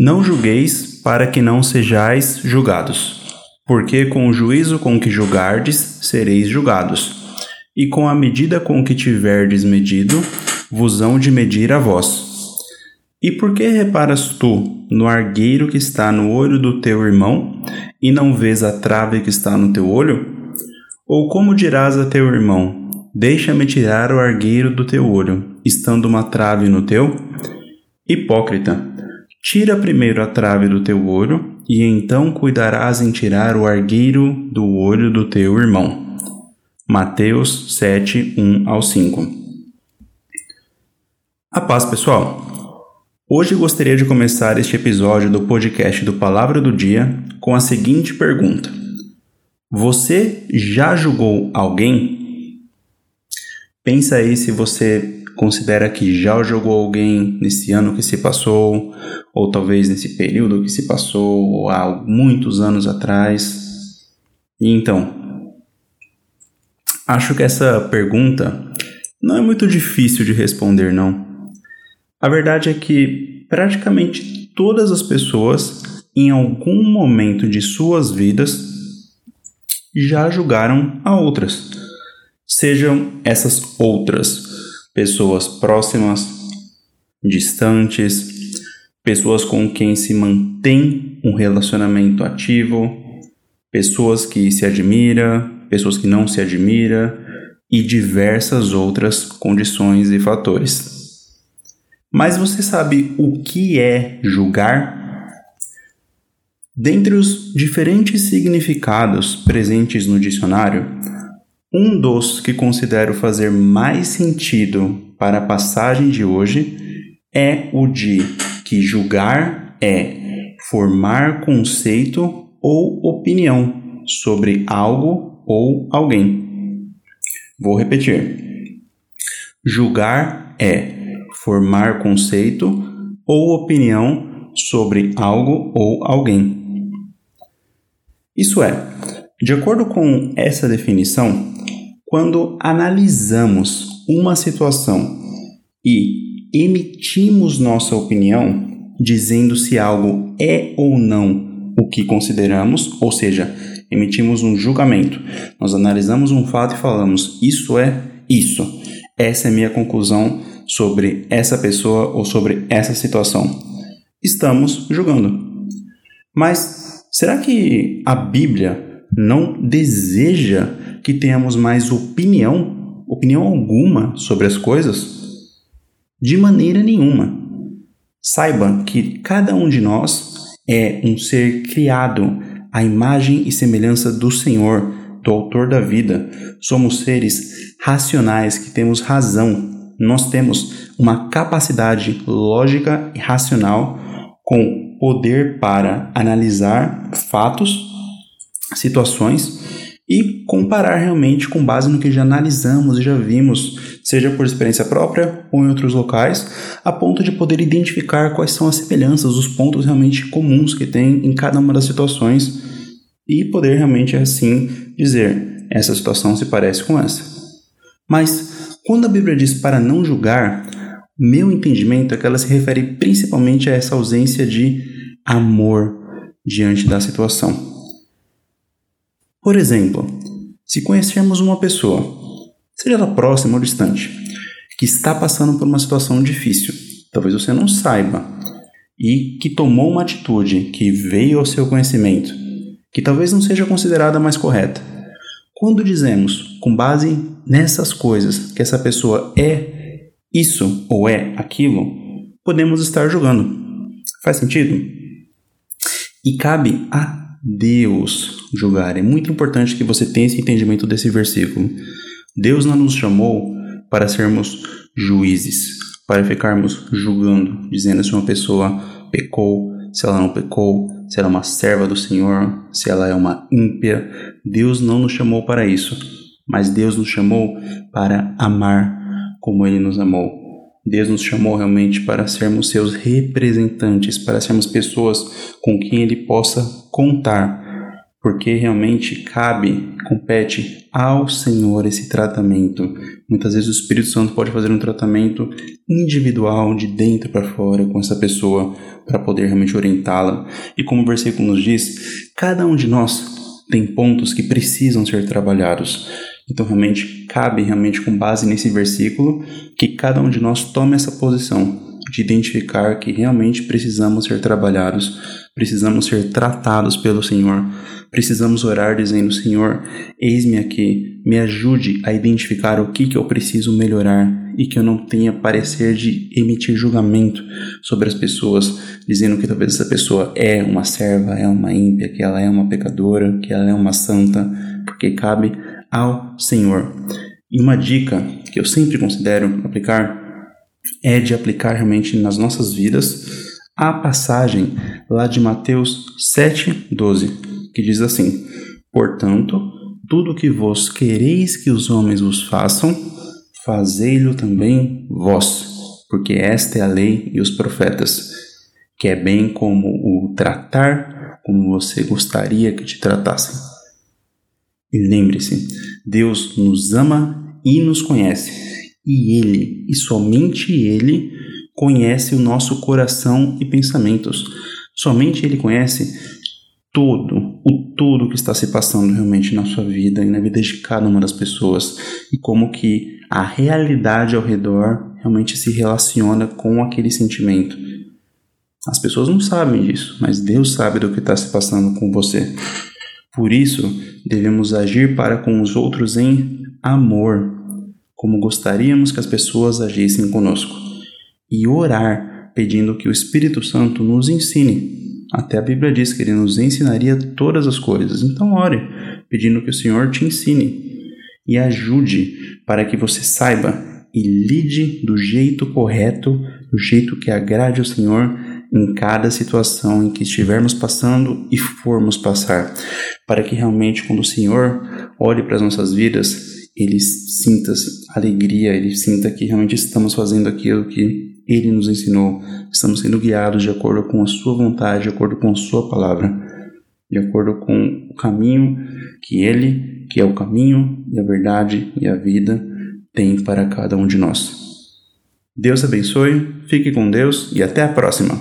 Não julgueis para que não sejais julgados, porque com o juízo com que julgardes sereis julgados, e com a medida com que tiverdes medido, vos hão de medir a vós. E por que reparas tu no argueiro que está no olho do teu irmão, e não vês a trave que está no teu olho? Ou como dirás a teu irmão: Deixa-me tirar o argueiro do teu olho, estando uma trave no teu? Hipócrita, tira primeiro a trave do teu olho, e então cuidarás em tirar o argueiro do olho do teu irmão. Mateus 7, 1 ao 5 A paz, pessoal! Hoje gostaria de começar este episódio do podcast do Palavra do Dia com a seguinte pergunta: Você já julgou alguém? Pensa aí se você considera que já julgou alguém nesse ano que se passou, ou talvez nesse período que se passou, ou há muitos anos atrás. E então, acho que essa pergunta não é muito difícil de responder, não. A verdade é que praticamente todas as pessoas, em algum momento de suas vidas, já julgaram a outras. Sejam essas outras pessoas próximas, distantes, pessoas com quem se mantém um relacionamento ativo, pessoas que se admira, pessoas que não se admira e diversas outras condições e fatores. Mas você sabe o que é julgar? Dentre os diferentes significados presentes no dicionário, um dos que considero fazer mais sentido para a passagem de hoje é o de que julgar é formar conceito ou opinião sobre algo ou alguém. Vou repetir. Julgar é formar conceito ou opinião sobre algo ou alguém. Isso é, de acordo com essa definição, quando analisamos uma situação e emitimos nossa opinião, dizendo se algo é ou não o que consideramos, ou seja, emitimos um julgamento. Nós analisamos um fato e falamos: isso é isso. Essa é minha conclusão sobre essa pessoa ou sobre essa situação. Estamos julgando. Mas será que a Bíblia não deseja que tenhamos mais opinião, opinião alguma sobre as coisas? De maneira nenhuma. Saiba que cada um de nós é um ser criado à imagem e semelhança do Senhor, do Autor da vida. Somos seres racionais que temos razão nós temos uma capacidade lógica e racional com poder para analisar fatos, situações e comparar realmente com base no que já analisamos e já vimos, seja por experiência própria ou em outros locais, a ponto de poder identificar quais são as semelhanças, os pontos realmente comuns que tem em cada uma das situações e poder realmente assim dizer essa situação se parece com essa. Mas quando a Bíblia diz para não julgar, meu entendimento é que ela se refere principalmente a essa ausência de amor diante da situação. Por exemplo, se conhecermos uma pessoa, seja ela próxima ou distante, que está passando por uma situação difícil, talvez você não saiba, e que tomou uma atitude que veio ao seu conhecimento, que talvez não seja considerada mais correta. Quando dizemos, com base nessas coisas, que essa pessoa é isso ou é aquilo, podemos estar julgando. Faz sentido? E cabe a Deus julgar. É muito importante que você tenha esse entendimento desse versículo. Deus não nos chamou para sermos juízes, para ficarmos julgando, dizendo se uma pessoa pecou, se ela não pecou, se ela é uma serva do Senhor, se ela é uma ímpia. Deus não nos chamou para isso, mas Deus nos chamou para amar como Ele nos amou. Deus nos chamou realmente para sermos seus representantes, para sermos pessoas com quem Ele possa contar porque realmente cabe, compete ao Senhor esse tratamento. Muitas vezes o Espírito Santo pode fazer um tratamento individual, de dentro para fora, com essa pessoa, para poder realmente orientá-la. E como o versículo nos diz, cada um de nós tem pontos que precisam ser trabalhados. Então, realmente, cabe, realmente, com base nesse versículo, que cada um de nós tome essa posição de identificar que realmente precisamos ser trabalhados, precisamos ser tratados pelo Senhor, precisamos orar dizendo: Senhor, eis-me aqui, me ajude a identificar o que, que eu preciso melhorar e que eu não tenha parecer de emitir julgamento sobre as pessoas, dizendo que talvez essa pessoa é uma serva, é uma ímpia, que ela é uma pecadora, que ela é uma santa, porque cabe ao Senhor. E uma dica que eu sempre considero aplicar é de aplicar realmente nas nossas vidas a passagem lá de Mateus 7:12, que diz assim: Portanto, tudo que vos quereis que os homens vos façam, fazei-lo também vós, porque esta é a lei e os profetas, que é bem como o tratar como você gostaria que te tratassem. E lembre-se, Deus nos ama e nos conhece, e Ele, e somente Ele, conhece o nosso coração e pensamentos. Somente Ele conhece todo, o todo que está se passando realmente na sua vida e na vida de cada uma das pessoas, e como que a realidade ao redor realmente se relaciona com aquele sentimento. As pessoas não sabem disso, mas Deus sabe do que está se passando com você. Por isso, devemos agir para com os outros em amor, como gostaríamos que as pessoas agissem conosco, e orar pedindo que o Espírito Santo nos ensine. Até a Bíblia diz que ele nos ensinaria todas as coisas. Então, ore pedindo que o Senhor te ensine e ajude para que você saiba e lide do jeito correto, do jeito que agrade ao Senhor em cada situação em que estivermos passando e formos passar, para que realmente quando o Senhor olhe para as nossas vidas, ele sinta alegria, ele sinta que realmente estamos fazendo aquilo que ele nos ensinou, estamos sendo guiados de acordo com a sua vontade, de acordo com a sua palavra, de acordo com o caminho que ele, que é o caminho e a verdade e a vida, tem para cada um de nós. Deus abençoe, fique com Deus e até a próxima!